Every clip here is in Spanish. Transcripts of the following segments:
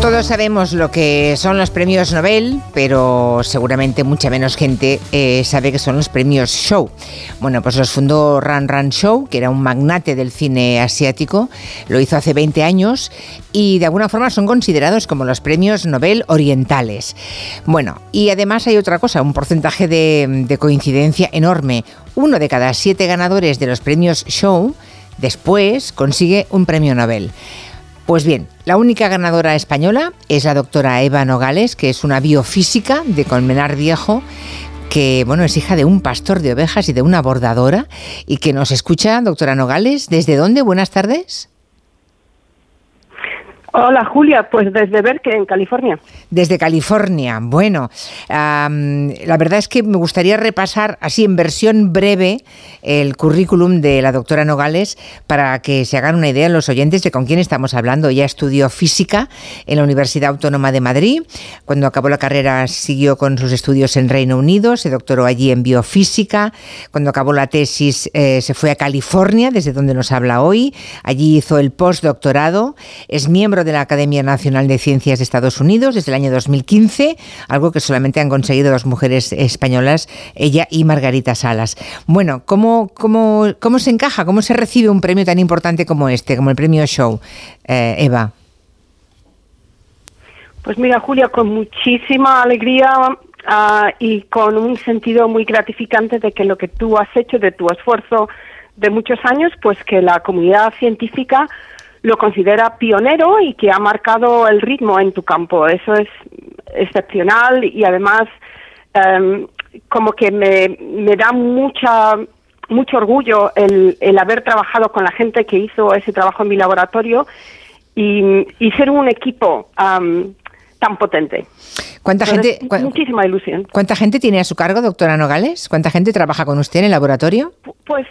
Todos sabemos lo que son los premios Nobel, pero seguramente mucha menos gente eh, sabe que son los premios Show. Bueno, pues los fundó Ran Ran Show, que era un magnate del cine asiático, lo hizo hace 20 años y de alguna forma son considerados como los premios Nobel orientales. Bueno, y además hay otra cosa, un porcentaje de, de coincidencia enorme. Uno de cada siete ganadores de los premios Show después consigue un premio Nobel. Pues bien, la única ganadora española es la doctora Eva Nogales, que es una biofísica de Colmenar Viejo, que bueno, es hija de un pastor de ovejas y de una bordadora, y que nos escucha, doctora Nogales. ¿Desde dónde? Buenas tardes. Hola Julia, pues desde Berkeley, en California. Desde California. Bueno, la verdad es que me gustaría repasar así en versión breve el currículum de la doctora Nogales para que se hagan una idea los oyentes de con quién estamos hablando. Ella estudió física en la Universidad Autónoma de Madrid. Cuando acabó la carrera siguió con sus estudios en Reino Unido, se doctoró allí en biofísica. Cuando acabó la tesis eh, se fue a California, desde donde nos habla hoy. Allí hizo el postdoctorado. Es miembro de la Academia Nacional de Ciencias de Estados Unidos desde el año 2015, algo que solamente han conseguido dos mujeres españolas, ella y Margarita Salas. Bueno, ¿cómo, cómo, cómo se encaja, cómo se recibe un premio tan importante como este, como el premio Show? Eh, Eva. Pues mira, Julia, con muchísima alegría ah, y con un sentido muy gratificante de que lo que tú has hecho, de tu esfuerzo de muchos años, pues que la comunidad científica lo considera pionero y que ha marcado el ritmo en tu campo. Eso es excepcional y además em, como que me, me da mucha mucho orgullo el, el, haber trabajado con la gente que hizo ese trabajo en mi laboratorio y, y ser un equipo tan potente. ¿Cuánta gente, muchísima ilusión. ¿Cuánta gente tiene a su cargo, doctora Nogales? ¿Cuánta gente trabaja con usted en el laboratorio? Pues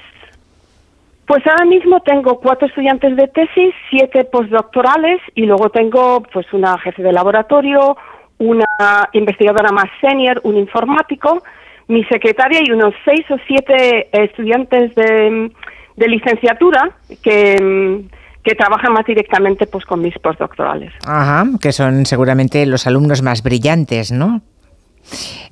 pues ahora mismo tengo cuatro estudiantes de tesis, siete postdoctorales y luego tengo pues una jefe de laboratorio, una investigadora más senior, un informático, mi secretaria y unos seis o siete estudiantes de, licenciatura que, que trabajan más directamente pues con mis postdoctorales. Ajá, que son seguramente los alumnos más brillantes, ¿no?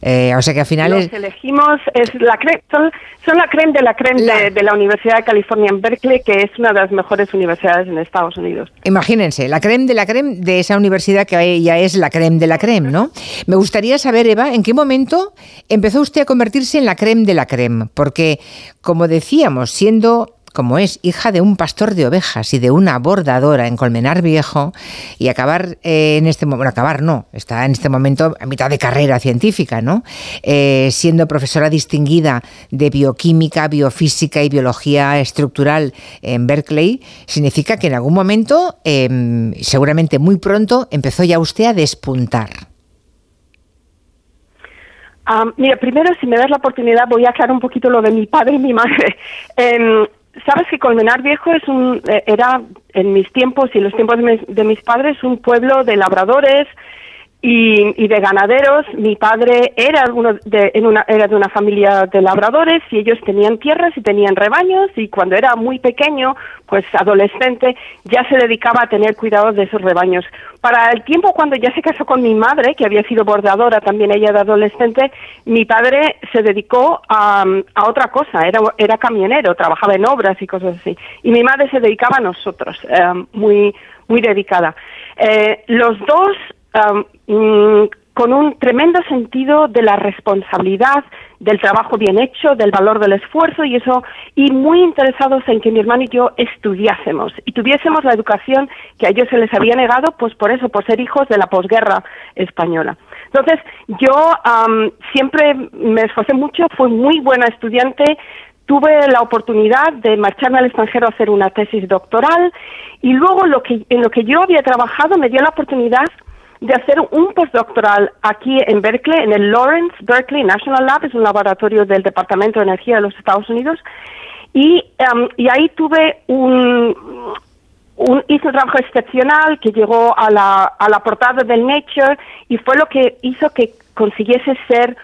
Eh, o sea que al final Los elegimos, es la son, la creme de la creme De, la Universidad de California en Berkeley, que es una de las mejores universidades en Estados Unidos. Imagínense, la creme de la creme de esa universidad que ya es la creme de la creme, ¿no? Me gustaría saber, Eva, ¿en qué momento empezó usted a convertirse en la creme de la creme? Porque, como decíamos, siendo como es hija de un pastor de ovejas y de una bordadora en Colmenar Viejo, y acabar eh, en este momento, acabar no, está en este momento a mitad de carrera científica, ¿no? Eh, siendo profesora distinguida de bioquímica, biofísica y biología estructural en Berkeley, significa que en algún momento, em, seguramente muy pronto, empezó ya usted a despuntar. Ah, mira, primero, si me das la oportunidad, voy a aclarar un poquito lo de mi padre y mi madre. Em, Sabes que Colmenar Viejo es un, eh, era en mis tiempos y en los tiempos de mis padres un pueblo de labradores, y, de ganaderos. Mi padre era, uno de, una, era de una familia de labradores y ellos tenían tierras y tenían rebaños y cuando era muy pequeño, pues adolescente, ya se dedicaba a tener cuidado de esos rebaños. Para el tiempo cuando ya se casó con mi madre, que había sido bordadora también ella de adolescente, mi padre se dedicó a, a otra cosa, era, era camionero, trabajaba en obras y cosas así. Y mi madre se dedicaba a nosotros, eh, muy, muy dedicada. Eh, los dos Mm, con un tremendo sentido de la responsabilidad, del trabajo bien hecho, del valor del esfuerzo y eso, y muy interesados en que mi hermano y yo estudiásemos y tuviésemos la educación que a ellos se les había negado, pues por eso, por ser hijos de la posguerra española. Entonces, yo siempre me esforcé mucho, fui muy buena estudiante, tuve la oportunidad de marcharme al extranjero a hacer una tesis doctoral y luego lo que, en lo que yo había trabajado me dio la oportunidad de hacer un postdoctoral aquí en Berkeley, en el Lawrence Berkeley National Lab, es un laboratorio del Departamento de Energía de los Estados Unidos, y, um, y ahí tuve un, un, hice un trabajo excepcional que llegó a la, a la portada del Nature y fue lo que hizo que consiguiese ser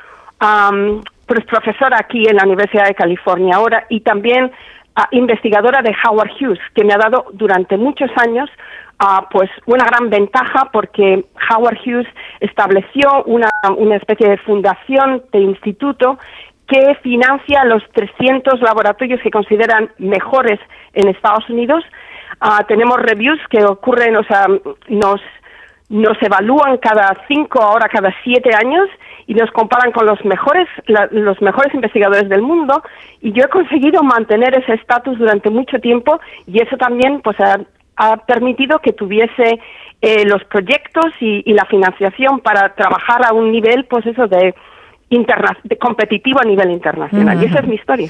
um, profesora aquí en la Universidad de California ahora y también ah, investigadora de Howard Hughes, que me ha dado durante muchos años ah, pues una gran ventaja porque Howard Hughes estableció una, una especie de fundación de instituto que financia los 300 laboratorios que consideran mejores en Estados Unidos. Ah, tenemos reviews que ocurren, o sea, nos, nos evalúan cada cinco, ahora cada siete años y nos comparan con los mejores, los mejores investigadores del mundo. Y yo he conseguido mantener ese estatus durante mucho tiempo y eso también, pues, ha, permitido que tuviese eh, los proyectos y, y la financiación para trabajar a un nivel, pues, eso de competitivo a nivel internacional. Y esa es mi historia.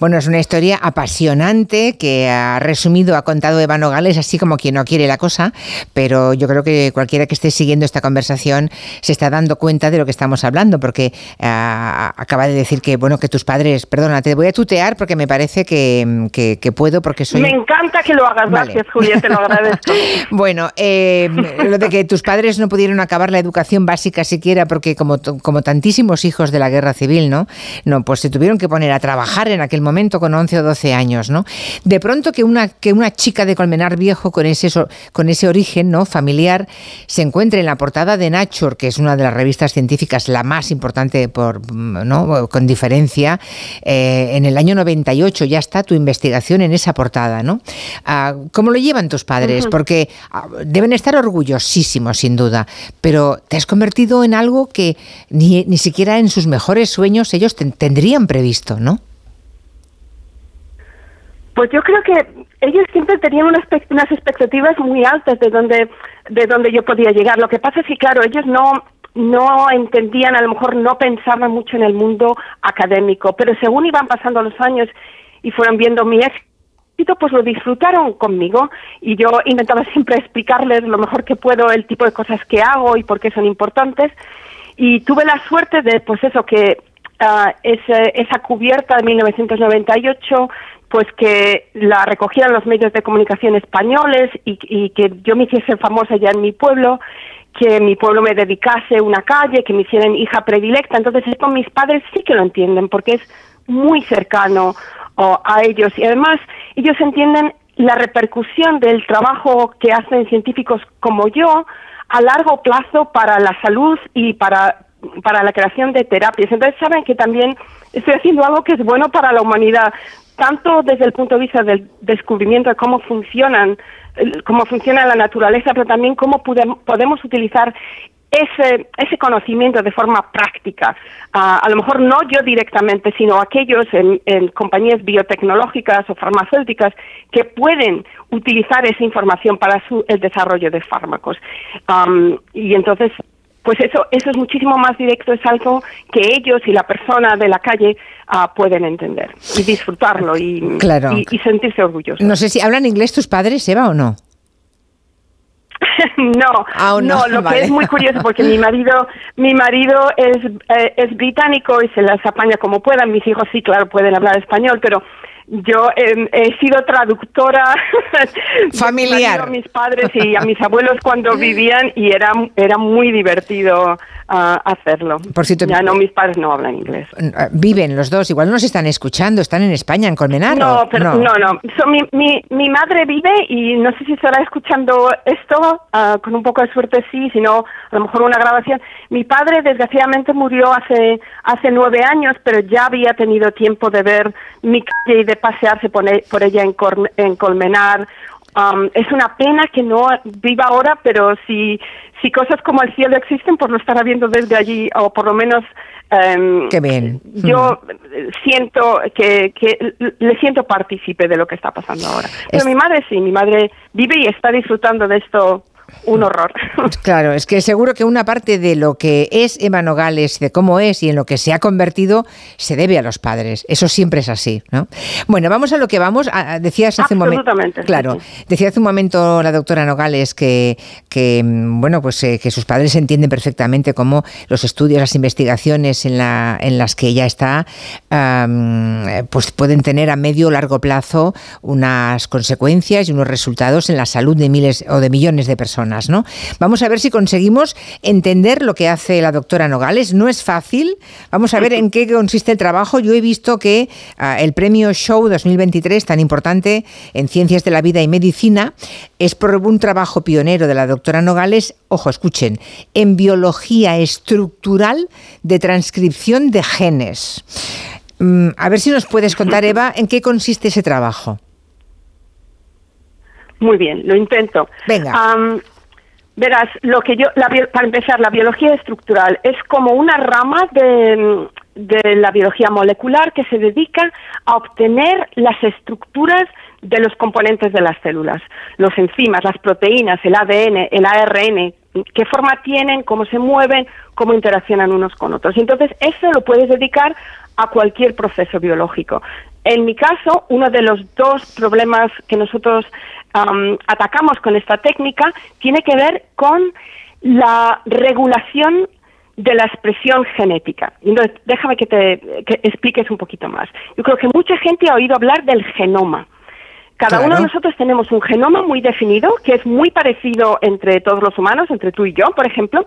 Bueno, es una historia apasionante que ha resumido, ha contado Eva Nogales, así como quien no quiere la cosa, pero yo creo que cualquiera que esté siguiendo esta conversación se está dando cuenta de lo que estamos hablando, porque ah, acaba de decir que, bueno, que tus padres, perdona, te voy a tutear porque me parece que, que, puedo, porque soy... Me encanta que lo hagas, gracias Julia, te lo agradezco. bueno, eh, lo de que tus padres no pudieron acabar la educación básica siquiera, porque como, como tantísimos hijos, hijos de la guerra civil, ¿no? No, pues se tuvieron que poner a trabajar en aquel momento con 11 o 12 años, ¿no? De pronto que una, que una chica de Colmenar Viejo con ese, con ese origen, ¿no? Familiar, se encuentre en la portada de Nature, que es una de las revistas científicas la más importante por, ¿no? Con diferencia, eh, en el año 98 ya está tu investigación en esa portada, ¿no? Ah, ¿Cómo lo llevan tus padres? Porque ah, deben estar orgullosísimos, sin duda, pero te has convertido en algo que ni, ni siquiera en sus mejores sueños ellos tendrían previsto, ¿no? Pues yo creo que ellos siempre tenían unas, unas expectativas muy altas de donde, de donde yo podía llegar. Lo que pasa es que, claro, ellos no, no entendían, a lo mejor no pensaban mucho en el mundo académico, pero según iban pasando los años y fueron viendo mi éxito, pues lo disfrutaron conmigo y yo intentaba siempre explicarles lo mejor que puedo el tipo de cosas que hago y por qué son importantes y tuve la suerte de, pues eso, que uh, esa cubierta de 1998 pues que la recogieran los medios de comunicación españoles y, y, que yo me hiciese famosa ya en mi pueblo, que mi pueblo me dedicase una calle, que me hicieran hija predilecta. Entonces esto mis padres sí que lo entienden porque es muy cercano a ellos y además ellos entienden la repercusión del trabajo que hacen científicos como yo a largo plazo para la salud y para, para la creación de terapias. Entonces saben que también estoy haciendo algo que es bueno para la humanidad, tanto desde el punto de vista del descubrimiento de cómo funcionan cómo funciona la naturaleza, pero también cómo podemos utilizar ese, ese conocimiento de forma práctica. Ah, a lo mejor no yo directamente, sino aquellos en, compañías biotecnológicas o farmacéuticas que pueden utilizar esa información para su, el desarrollo de fármacos. y entonces, pues eso, eso es muchísimo más directo, es algo que ellos y la persona de la calle ah, pueden entender y disfrutarlo y, y, y sentirse orgullosos. No sé si hablan inglés tus padres, Eva, o no. no, no, lo que es muy curioso porque mi marido, mi marido es, eh, es británico y se las apaña como puedan. Mis hijos sí, claro, pueden hablar español, pero yo he sido traductora familiar a mis padres y a mis abuelos cuando vivían y era era muy divertido hacerlo. Por cierto, ya no, mis padres no hablan inglés. Ah, viven los dos, igual no se están escuchando, están en España, en Colmenar. No, pero, no, no. mi, mi, mi, madre vive y no sé si estará escuchando esto, ah, con un poco de suerte sí, sino a lo mejor una grabación. Mi padre desgraciadamente murió hace, hace nueve años, pero ya había tenido tiempo de ver mi calle y de pasearse por, ella en, en Colmenar Um, es una pena que no viva ahora, pero si, si cosas como el cielo existen, pues lo estará viendo desde allí, o por lo menos um, Qué bien. yo siento que, que, le siento partícipe de lo que está pasando ahora. Pero mi madre sí, mi madre vive y está disfrutando de esto un horror. Claro, es que seguro que una parte de lo que es Eva Nogales, de cómo es y en lo que se ha convertido, se debe a los padres. Eso siempre es así, ¿no? Bueno, vamos a lo que vamos. decías hace un momento. Claro, decía hace un momento la doctora Nogales que, que mm, bueno, pues eh, que sus padres entienden perfectamente cómo los estudios, las investigaciones en, la, en las que ella está, pues pueden tener a medio o largo plazo unas consecuencias y unos resultados en la salud de miles o de millones de personas personas, ¿no? Vamos a ver si conseguimos entender lo que hace la doctora Nogales. No es fácil. Vamos a ver en qué consiste el trabajo. Yo he visto que ah, el premio Show 2023, tan importante en ciencias de la vida y medicina, es por un trabajo pionero de la doctora Nogales, ojo, escuchen, en biología estructural de transcripción de genes. Mm, a ver si nos puedes contar, Eva, en qué consiste ese trabajo. Muy bien, lo intento. Venga. Verás, lo que yo, para empezar, la biología estructural es como una rama de, de la biología molecular que se dedica a obtener las estructuras de los componentes de las células, los enzimas, las proteínas, el ADN, el ARN, qué forma tienen, cómo se mueven, cómo interaccionan unos con otros. Entonces eso lo puedes dedicar a cualquier proceso biológico. En mi caso, uno de los dos problemas que nosotros atacamos con esta técnica tiene que ver con la regulación de la expresión genética. Entonces, déjame que te expliques un poquito más. Yo creo que mucha gente ha oído hablar del genoma. Cada uno de nosotros tenemos un genoma muy definido, que es muy parecido entre todos los humanos, entre tú y yo, por ejemplo,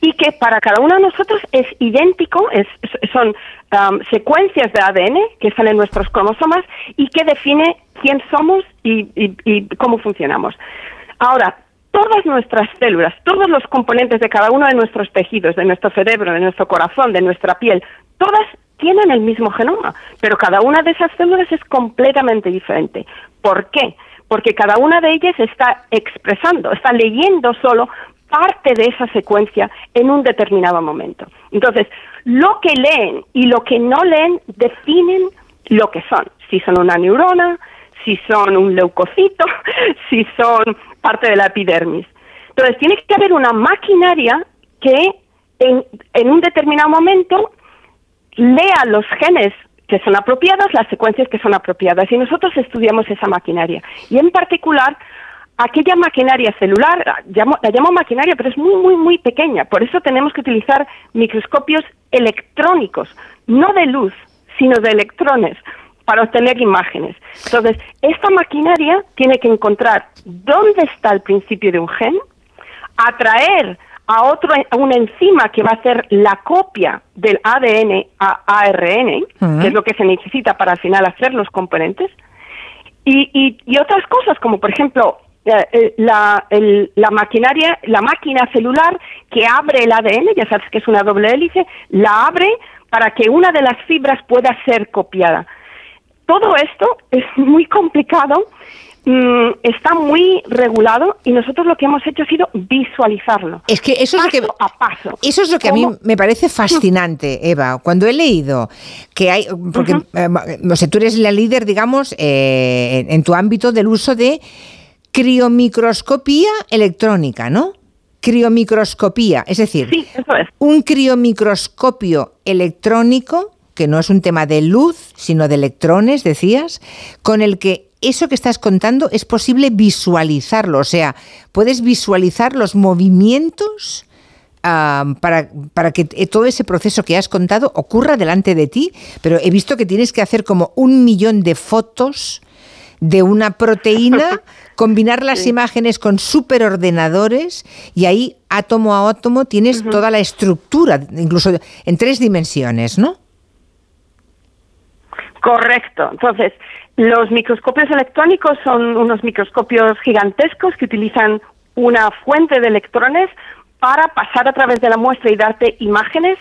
y que para cada uno de nosotros es idéntico, es, son um, secuencias de ADN que salen en nuestros cromosomas y que define quién somos y, cómo funcionamos. Ahora, todas nuestras células, todos los componentes de cada uno de nuestros tejidos, de nuestro cerebro, de nuestro corazón, de nuestra piel, todas tienen el mismo genoma, pero cada una de esas células es completamente diferente. ¿Por qué? Porque cada una de ellas está expresando, está leyendo solo parte de esa secuencia en un determinado momento. Entonces, lo que leen y lo que no leen definen lo que son, si son una neurona, si son un leucocito, si son parte de la epidermis. Entonces, tiene que haber una maquinaria que en, en un determinado momento lea los genes que son apropiados, las secuencias que son apropiadas. Y nosotros estudiamos esa maquinaria. Y en particular, aquella maquinaria celular, la llamo maquinaria, pero es muy, muy, muy pequeña. Por eso tenemos que utilizar microscopios electrónicos, no de luz, sino de electrones, para obtener imágenes. Entonces, esta maquinaria tiene que encontrar dónde está el principio de un gen, atraer a otro a una enzima que va a hacer la copia del ADN a ARN, que es lo que se necesita para al final hacer los componentes, y, y, otras cosas como por ejemplo eh, la, la maquinaria, la máquina celular que abre el ADN, ya sabes que es una doble hélice, la abre para que una de las fibras pueda ser copiada. Todo esto es muy complicado Mm, está muy regulado y nosotros lo que hemos hecho ha sido visualizarlo. Es que eso es lo que a paso. Eso es lo que a mí me parece fascinante, Eva. Cuando he leído que hay, porque eh, no sé, tú eres la líder, digamos, eh, en, tu ámbito del uso de criomicroscopía electrónica, ¿no? Criomicroscopía, es decir, un criomicroscopio electrónico que no es un tema de luz, sino de electrones, decías, con el que eso que estás contando es posible visualizarlo, o sea, puedes visualizar los movimientos para, para, que todo ese proceso que has contado ocurra delante de ti, pero he visto que tienes que hacer como un millón de fotos de una proteína, combinar las imágenes con superordenadores y ahí átomo a átomo tienes toda la estructura, incluso en tres dimensiones, ¿no? Correcto. Entonces, los microscopios electrónicos son unos microscopios gigantescos que utilizan una fuente de electrones para pasar a través de la muestra y darte imágenes.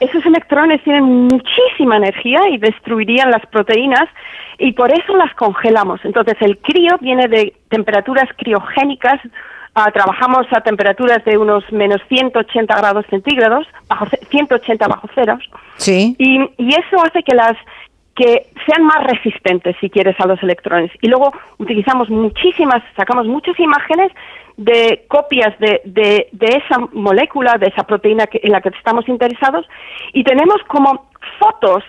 esos electrones tienen muchísima energía y destruirían las proteínas y por eso las congelamos. Entonces el crío viene de temperaturas criogénicas. Ah, trabajamos a temperaturas de unos menos 180 grados centígrados, bajo 180 bajo ceros. Sí. Y, y eso hace que las que sean más resistentes, si quieres, a los electrones. Y luego utilizamos muchísimas, sacamos muchas imágenes de copias de, de, esa molécula, de esa proteína en la que estamos interesados, y tenemos como fotos,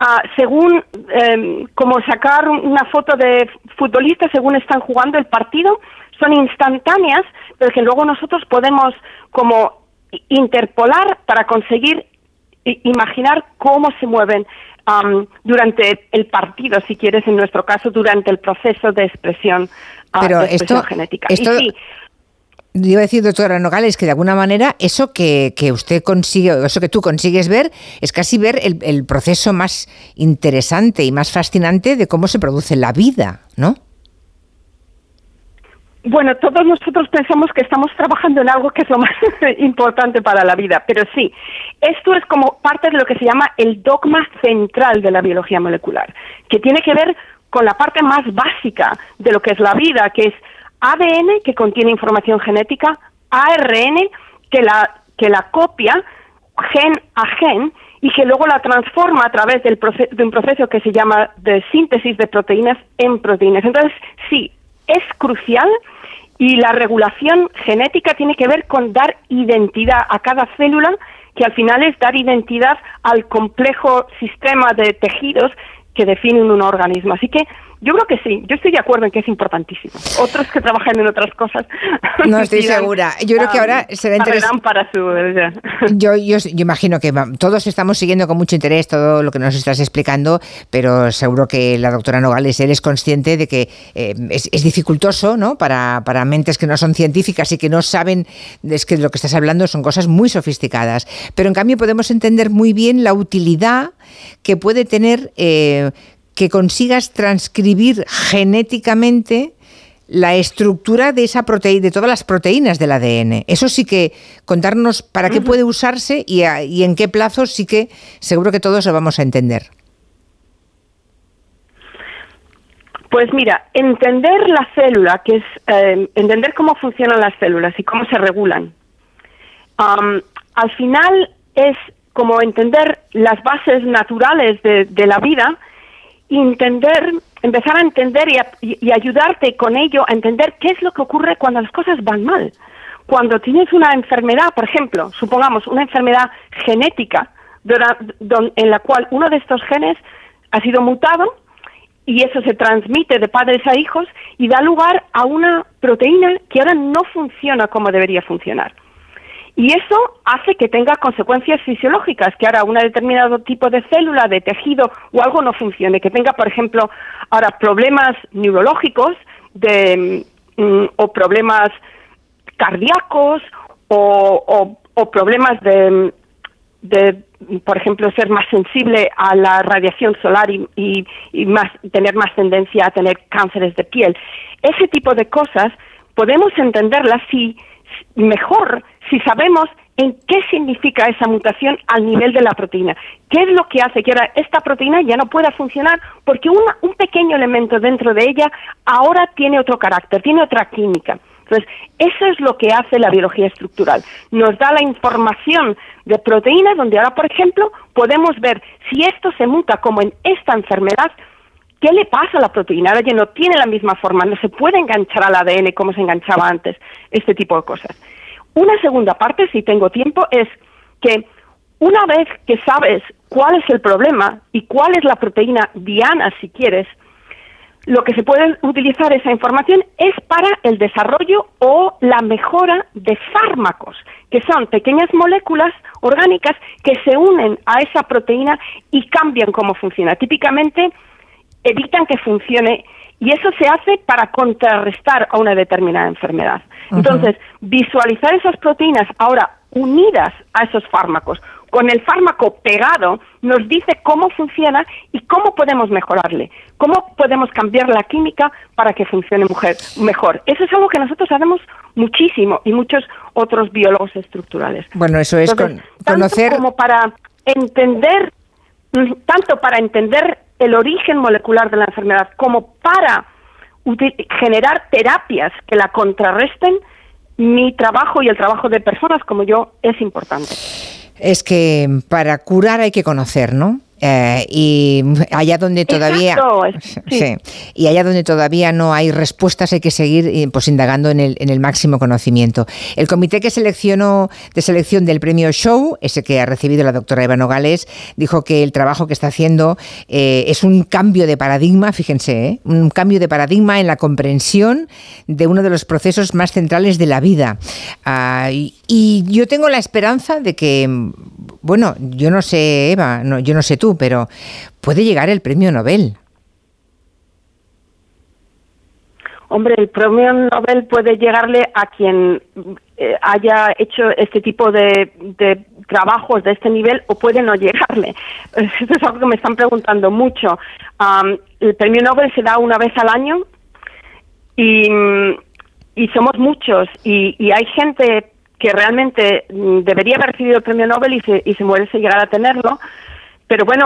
ah, según, em, como sacar una foto de futbolistas según están jugando el partido, son instantáneas, pero que luego nosotros podemos como interpolar para conseguir imaginar cómo se mueven durante el partido, si quieres, en nuestro caso, durante el proceso de expresión, uh, Pero esto, genética. Esto, iba a decir, doctora Nogales, que de alguna manera eso que, usted consigue, eso que tú consigues ver, es casi ver el, el, proceso más interesante y más fascinante de cómo se produce la vida, ¿no? Bueno, todos nosotros pensamos que estamos trabajando en algo que es lo más importante para la vida, pero sí, esto es como parte de lo que se llama el dogma central de la biología molecular, que tiene que ver con la parte más básica de lo que es la vida, que es ADN, que contiene información genética, ARN, que la, que la copia gen a gen y que luego la transforma a través del de un proceso que se llama de síntesis de proteínas en proteínas. Entonces, sí, es crucial y la regulación genética tiene que ver con dar identidad a cada célula, que al final es dar identidad al complejo sistema de tejidos que definen un organismo. Así que yo creo que sí, yo estoy de acuerdo en que es importantísimo. Otros que trabajan en otras cosas. No estoy segura. Yo creo que ahora será interesante. para su. Yo, yo, yo, imagino que todos estamos siguiendo con mucho interés todo lo que nos estás explicando, pero seguro que la doctora Nogales, él es consciente de que eh, es, es, dificultoso ¿no? Para, para, mentes que no son científicas y que no saben, es que de lo que estás hablando son cosas muy sofisticadas. Pero en cambio podemos entender muy bien la utilidad que puede tener. Eh, que consigas transcribir genéticamente la estructura de esa proteína, de todas las proteínas del ADN. Eso sí que contarnos para qué puede usarse y, en qué plazo sí que seguro que todos lo vamos a entender. Pues mira, entender la célula, que es eh, entender cómo funcionan las células y cómo se regulan, al final es como entender las bases naturales de la vida entender, empezar a entender y, ayudarte con ello a entender qué es lo que ocurre cuando las cosas van mal. Cuando tienes una enfermedad, por ejemplo, supongamos una enfermedad genética en la cual uno de estos genes ha sido mutado y eso se transmite de padres a hijos y da lugar a una proteína que ahora no funciona como debería funcionar. Y eso hace que tenga consecuencias fisiológicas, que ahora un determinado tipo de célula, de tejido o algo no funcione, que tenga, por ejemplo, ahora problemas neurológicos de, mm, o problemas cardíacos o, problemas de, de, por ejemplo, ser más sensible a la radiación solar y, y más, tener más tendencia a tener cánceres de piel. Ese tipo de cosas podemos entenderlas si mejor si sabemos en qué significa esa mutación al nivel de la proteína. ¿Qué es lo que hace que ahora esta proteína ya no pueda funcionar? Porque un pequeño elemento dentro de ella ahora tiene otro carácter, tiene otra química. Entonces, eso es lo que hace la biología estructural. Nos da la información de proteínas donde ahora, por ejemplo, podemos ver si esto se muta como en esta enfermedad, ¿qué le pasa a la proteína? Ahora ya no tiene la misma forma, no se puede enganchar al ADN como se enganchaba antes, este tipo de cosas. Una segunda parte, si tengo tiempo, es que una vez que sabes cuál es el problema y cuál es la proteína diana, si quieres, lo que se puede utilizar esa información es para el desarrollo o la mejora de fármacos, que son pequeñas moléculas orgánicas que se unen a esa proteína y cambian cómo funciona. Típicamente evitan que funcione y eso se hace para contrarrestar a una determinada enfermedad. Entonces, visualizar esas proteínas ahora unidas a esos fármacos, con el fármaco pegado, nos dice cómo funciona y cómo podemos mejorarle, cómo podemos cambiar la química para que funcione mujer, mejor. Eso es algo que nosotros sabemos muchísimo y muchos otros biólogos estructurales. Bueno, eso es conocer. como para entender, mm, tanto para entender el origen molecular de la enfermedad como para generar terapias que la contrarresten, mi trabajo y el trabajo de personas como yo es importante. Es que para curar hay que conocer, ¿no? Eh, y allá donde todavía sí. y allá donde todavía no hay respuestas hay que seguir eh, pues indagando en el, en el máximo conocimiento. El comité que seleccionó de selección del premio Show, ese que ha recibido la doctora Eva Nogales, dijo que el trabajo que está haciendo eh, es un cambio de paradigma, fíjense, un cambio de paradigma en la comprensión de uno de los procesos más centrales de la vida. Ah, y, y yo tengo la esperanza de que, bueno, yo no sé, Eva, no, yo no sé tú, pero puede llegar el premio Nobel. hombre, el premio Nobel puede llegarle a quien eh, haya hecho este tipo de, trabajos de este nivel o puede no llegarle. Eso es algo que me están preguntando mucho. el premio Nobel se da una vez al año y, somos muchos y, hay gente que realmente mm, debería haber recibido el premio Nobel y se, y se muere si llegar a tenerlo. Pero bueno,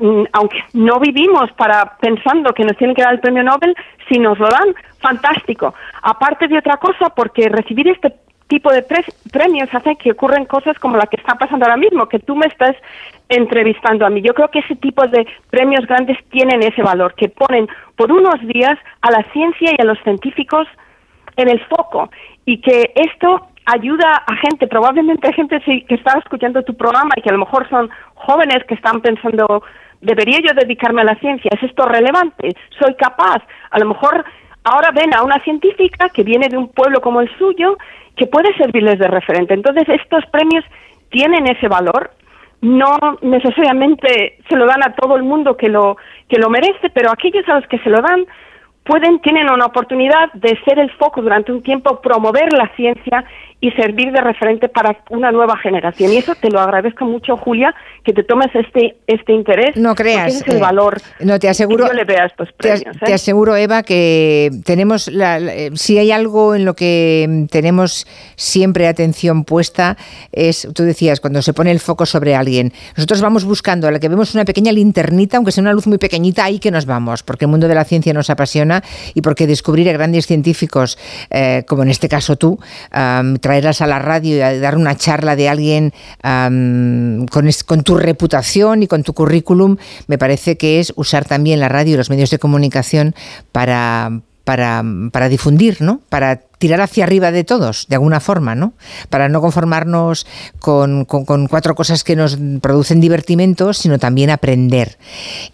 mm, aunque no vivimos para pensando que nos tienen que dar el premio Nobel, si nos lo dan, fantástico. Aparte de otra cosa, porque recibir este tipo de premios hace que ocurren cosas como la que está pasando ahora mismo, que tú me estás entrevistando a mí. Yo creo que ese tipo de premios grandes tienen ese valor, que ponen por unos días a la ciencia y a los científicos en el foco y que esto ayuda a gente, probablemente a gente que está escuchando tu programa y que a lo mejor son jóvenes que están pensando, ¿debería yo dedicarme a la ciencia? ¿Es esto relevante? ¿Soy capaz? A lo mejor ahora ven a una científica que viene de un pueblo como el suyo que puede servirles de referente. Entonces, estos premios tienen ese valor. No necesariamente se lo dan a todo el mundo que lo, que lo merece, pero aquellos a los que se lo dan pueden, tienen una oportunidad de ser el foco durante un tiempo, promover la ciencia y servir de referente para una nueva generación. Y eso te lo agradezco mucho, Julia, que te tomes este este interés. No creas. es el eh, valor. No te aseguro. Que yo le vea estos premios. Te, ¿eh? aseguro, Eva, que tenemos la, eh, si hay algo en lo que tenemos siempre atención puesta es, tú decías, cuando se pone el foco sobre alguien. Nosotros vamos buscando a la que vemos una pequeña linternita, aunque sea una luz muy pequeñita, ahí que nos vamos, porque el mundo de la ciencia nos apasiona y porque descubrir a grandes científicos, como en este caso tú, traerlas a la radio y dar una charla de alguien con, con, tu reputación y con tu currículum, me parece que es usar también la radio y los medios de comunicación para, para, para difundir, ¿no? Para tirar hacia arriba de todos, de alguna forma, ¿no? Para no conformarnos con, cuatro cosas que nos producen divertimentos, sino también aprender.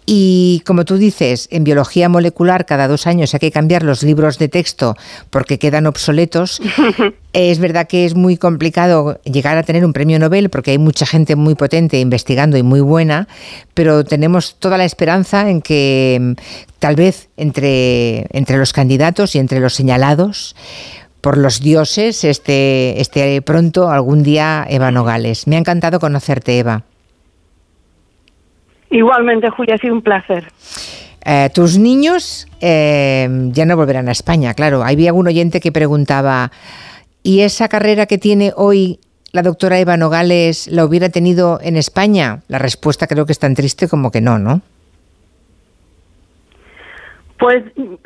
Y como tú dices, en biología molecular cada dos años hay que cambiar los libros de texto porque quedan obsoletos. es verdad que es muy complicado llegar a tener un premio Nobel porque hay mucha gente muy potente investigando y muy buena, pero tenemos toda la esperanza en que mm, tal vez entre, entre los candidatos y entre los señalados por los dioses este, este pronto algún día Eva Nogales. Me ha encantado conocerte, Eva. Igualmente, Julia, ha sido un placer. Eh, tus niños eh, ya no volverán a España, claro. Había algún oyente que preguntaba, ¿y esa carrera que tiene hoy la doctora Eva Nogales la hubiera tenido en España? La respuesta creo que es tan triste como que no, ¿no? Pues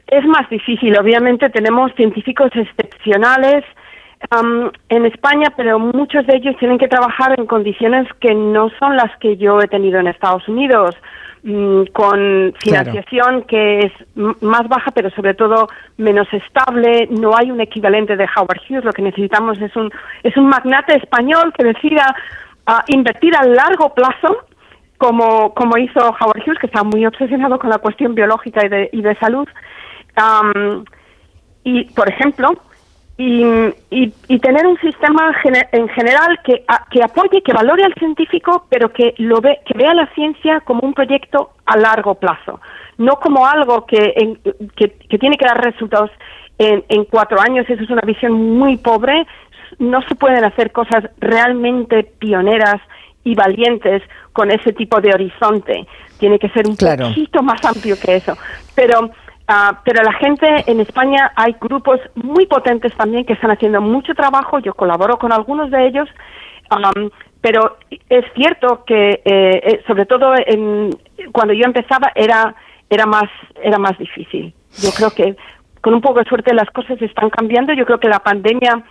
es más difícil. Obviamente tenemos científicos excepcionales en España, pero muchos de ellos tienen que trabajar en condiciones que no son las que yo he tenido en Estados Unidos, mm, con financiación que es más baja, pero sobre todo menos estable. No hay un equivalente de Howard Hughes. Lo que necesitamos es un es un magnate español que decida ah, invertir a largo plazo como, como hizo Howard Hughes, que está muy obsesionado con la cuestión biológica y de, y de salud. y, por ejemplo, y, y, tener un sistema en general que, que apoye, que valore al científico, pero que, lo ve, que vea la ciencia como un proyecto a largo plazo, no como algo que, que, que tiene que dar resultados en, en cuatro años. Eso es una visión muy pobre. No se pueden hacer cosas realmente pioneras y valientes con ese tipo de horizonte. Tiene que ser un poquito más amplio que eso. Pero, uh, pero la gente en España hay grupos muy potentes también que están haciendo mucho trabajo. Yo colaboro con algunos de ellos. Um, pero es cierto que, eh, eh, sobre todo en, cuando yo empezaba, era, era, más, era más difícil. Yo creo que con un poco de suerte las cosas están cambiando. Yo creo que la pandemia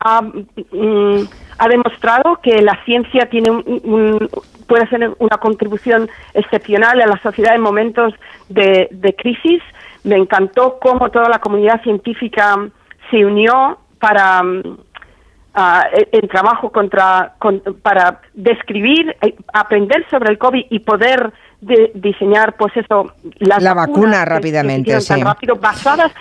ha, mm, ha demostrado que la ciencia tiene un, puede hacer una contribución excepcional a la sociedad en momentos de, crisis. Me encantó cómo toda la comunidad científica se unió para el trabajo contra para describir, eh, aprender sobre el COVID y poder diseñar, pues eso, las la vacuna rápidamente, sí. rápido, basadas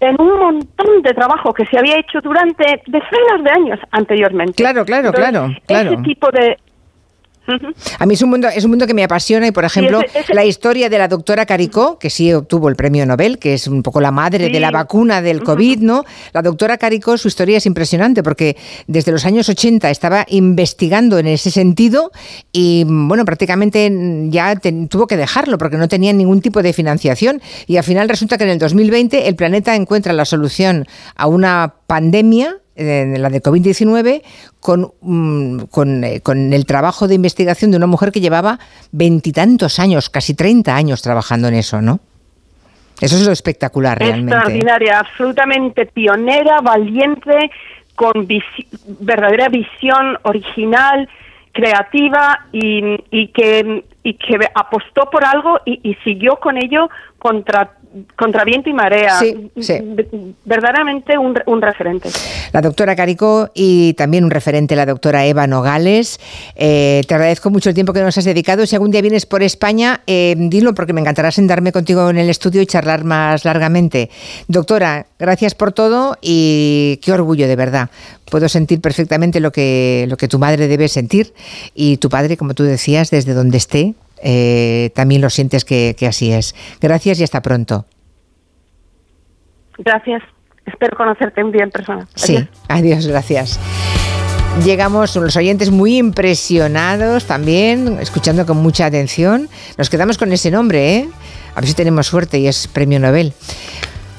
en un montón de trabajo que se había hecho durante decenas de años anteriormente. Claro, claro, claro, claro. Ese tipo de A mí es un mundo es un mundo que me apasiona y por ejemplo la historia de la doctora Caricó, que sí obtuvo el premio Nobel, que es un poco la madre de la vacuna del COVID, ¿no? La doctora Caricó, su historia es impresionante porque desde los años 80 estaba investigando en ese sentido y bueno, prácticamente ya tuvo que dejarlo porque no tenía ningún tipo de financiación y al final resulta que en el 2020 el planeta encuentra la solución a una pandemia la de COVID-19, con, mm, eh, con, el trabajo de investigación de una mujer que llevaba veintitantos años, casi 30 años trabajando en eso, ¿no? Eso es lo espectacular, realmente. Extraordinaria, absolutamente pionera, valiente, con verdadera visión original, creativa y, y, que, y que apostó por algo y, y siguió con ello contra contra viento y marea. Sí, Verdaderamente un, un, referente. La doctora Carico y también un referente, la doctora Eva Nogales. Eh, te agradezco mucho el tiempo que nos has dedicado. Si algún día vienes por España, eh, dilo porque me encantará sentarme contigo en el estudio y charlar más largamente. Doctora, gracias por todo y qué orgullo de verdad. Puedo sentir perfectamente lo que, lo que tu madre debe sentir y tu padre, como tú decías, desde donde esté, eh, también lo sientes que, así es. Gracias y hasta pronto. Gracias. Espero conocerte un día en persona. Sí, adiós, gracias. Llegamos los oyentes muy impresionados también, escuchando con mucha atención. Nos quedamos con ese nombre, ¿eh? A ver si tenemos suerte y es premio Nobel.